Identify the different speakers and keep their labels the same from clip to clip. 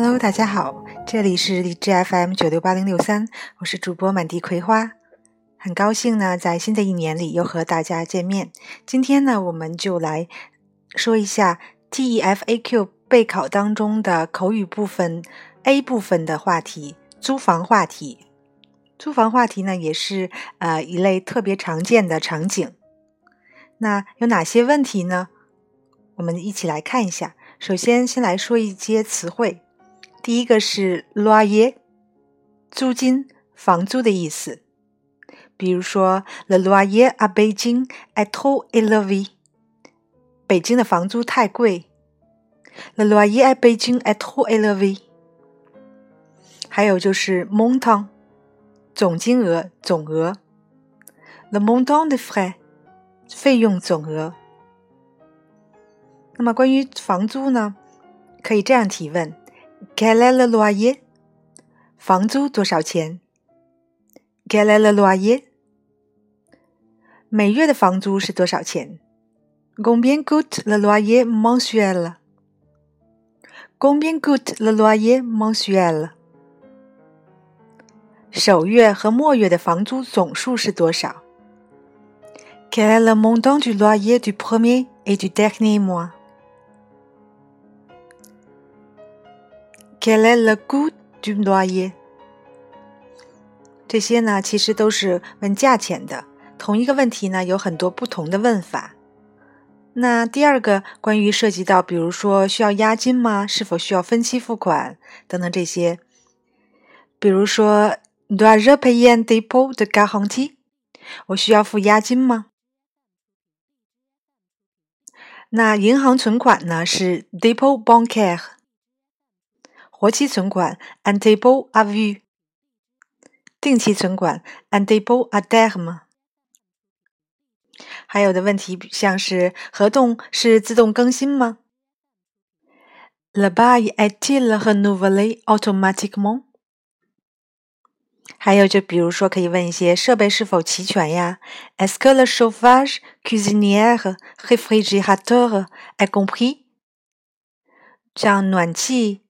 Speaker 1: Hello，大家好，这里是荔枝 FM 九六八零六三，我是主播满地葵花，很高兴呢，在新的一年里又和大家见面。今天呢，我们就来说一下 TEFAQ 备考当中的口语部分 A 部分的话题——租房话题。租房话题呢，也是呃一类特别常见的场景。那有哪些问题呢？我们一起来看一下。首先，先来说一些词汇。第一个是 loyer，租金、房租的意思。比如说，le loyer à Beijing est trop élevé。北京的房租太贵。le loyer à Beijing est trop élevé。还有就是 montant，总金额、总额。le montant de frais，费用总额。那么关于房租呢，可以这样提问：Quel est le loyer？房租多少钱？Quel est le loyer？每月的房租是多少钱？Combien coûte le loyer mensuel？Combien coûte le loyer mensuel？首月和末月的房租总数是多少？Quel est le montant du loyer du premier et du dernier mois？Quel est le coût du loyer？这些呢，其实都是问价钱的。同一个问题呢，有很多不同的问法。那第二个，关于涉及到，比如说需要押金吗？是否需要分期付款等等这些。比如说，Dois-je payer un dépôt de garantie？我需要付押金吗？那银行存款呢？是 dépôt bancaire。活期存款 un dépôt à vue，定期存款 un dépôt à terme。还有的问题像是合同是自动更新吗？Le bail est-il renouvelé automatiquement？还有就比如说可以问一些设备是否齐全呀？Est-ce que le chauffage, cuisinière, réfrigérateur est compris？像暖气。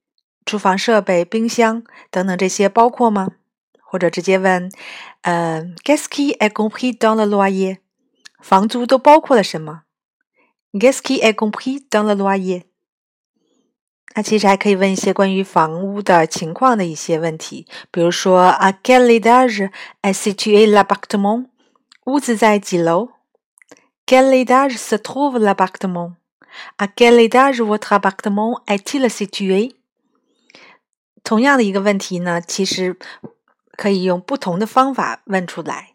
Speaker 1: 厨房设备、冰箱等等这些包括吗？或者直接问，呃，Qu'est-ce qui est compris dans le loyer？房租都包括了什么？Qu'est-ce qui est compris dans le loyer？那其实还可以问一些关于房屋的情况的一些问题，比如说，À quel étage est situé l'appartement？屋子在几楼？Quel étage se trouve l'appartement？À quel étage votre appartement est-il situé？ 同样的一个问题呢，其实可以用不同的方法问出来。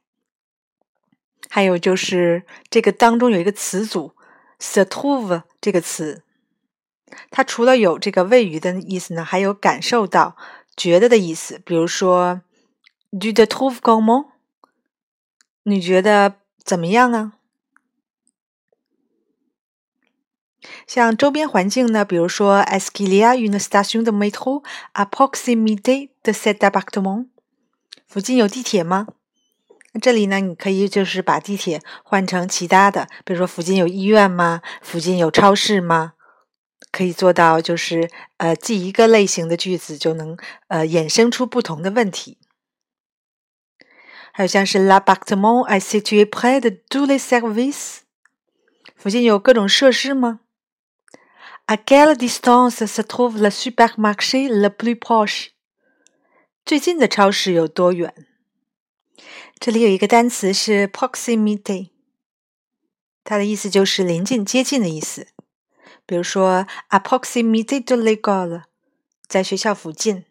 Speaker 1: 还有就是这个当中有一个词组 s t o v e 这个词，它除了有这个位于的意思呢，还有感受到、觉得的意思。比如说，"Do the trouve comment？你觉得怎么样啊？像周边环境呢，比如说，Est-ce qu'il y a une station de métro à proximité de cet appartement？附近有地铁吗？这里呢，你可以就是把地铁换成其他的，比如说附近有医院吗？附近有超市吗？可以做到就是呃，记一个类型的句子就能呃衍生出不同的问题。还有像是 L'appartement est situé près de tous les services？附近有各种设施吗 ？À quelle distance se trouve le supermarché le plus proche？最近的超市有多远？这里有一个单词是 proximity，它的意思就是临近、接近的意思。比如说，à proximité de l'école，在学校附近；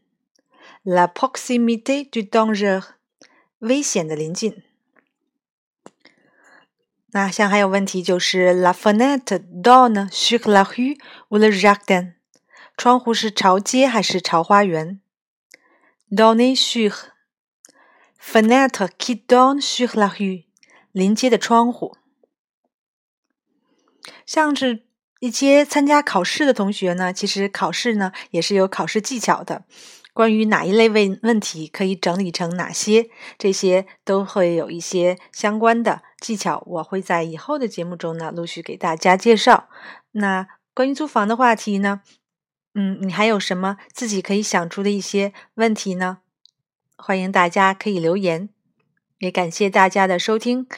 Speaker 1: la proximité du danger，危险的临近。 那像还有问题就是 la fenêtre donne sur la rue ou le jardin？窗户是朝街还是朝花园？donner sur fenêtre qui donne sur la rue，临街的窗户。像是一些参加考试的同学呢，其实考试呢也是有考试技巧的。关于哪一类问问题可以整理成哪些，这些都会有一些相关的技巧，我会在以后的节目中呢陆续给大家介绍。那关于租房的话题呢，嗯，你还有什么自己可以想出的一些问题呢？欢迎大家可以留言，也感谢大家的收听。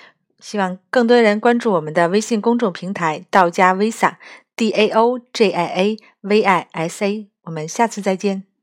Speaker 1: 希望更多人关注我们的微信公众平台“道家 Visa”，D A O J I A V I S A。我们下次再见。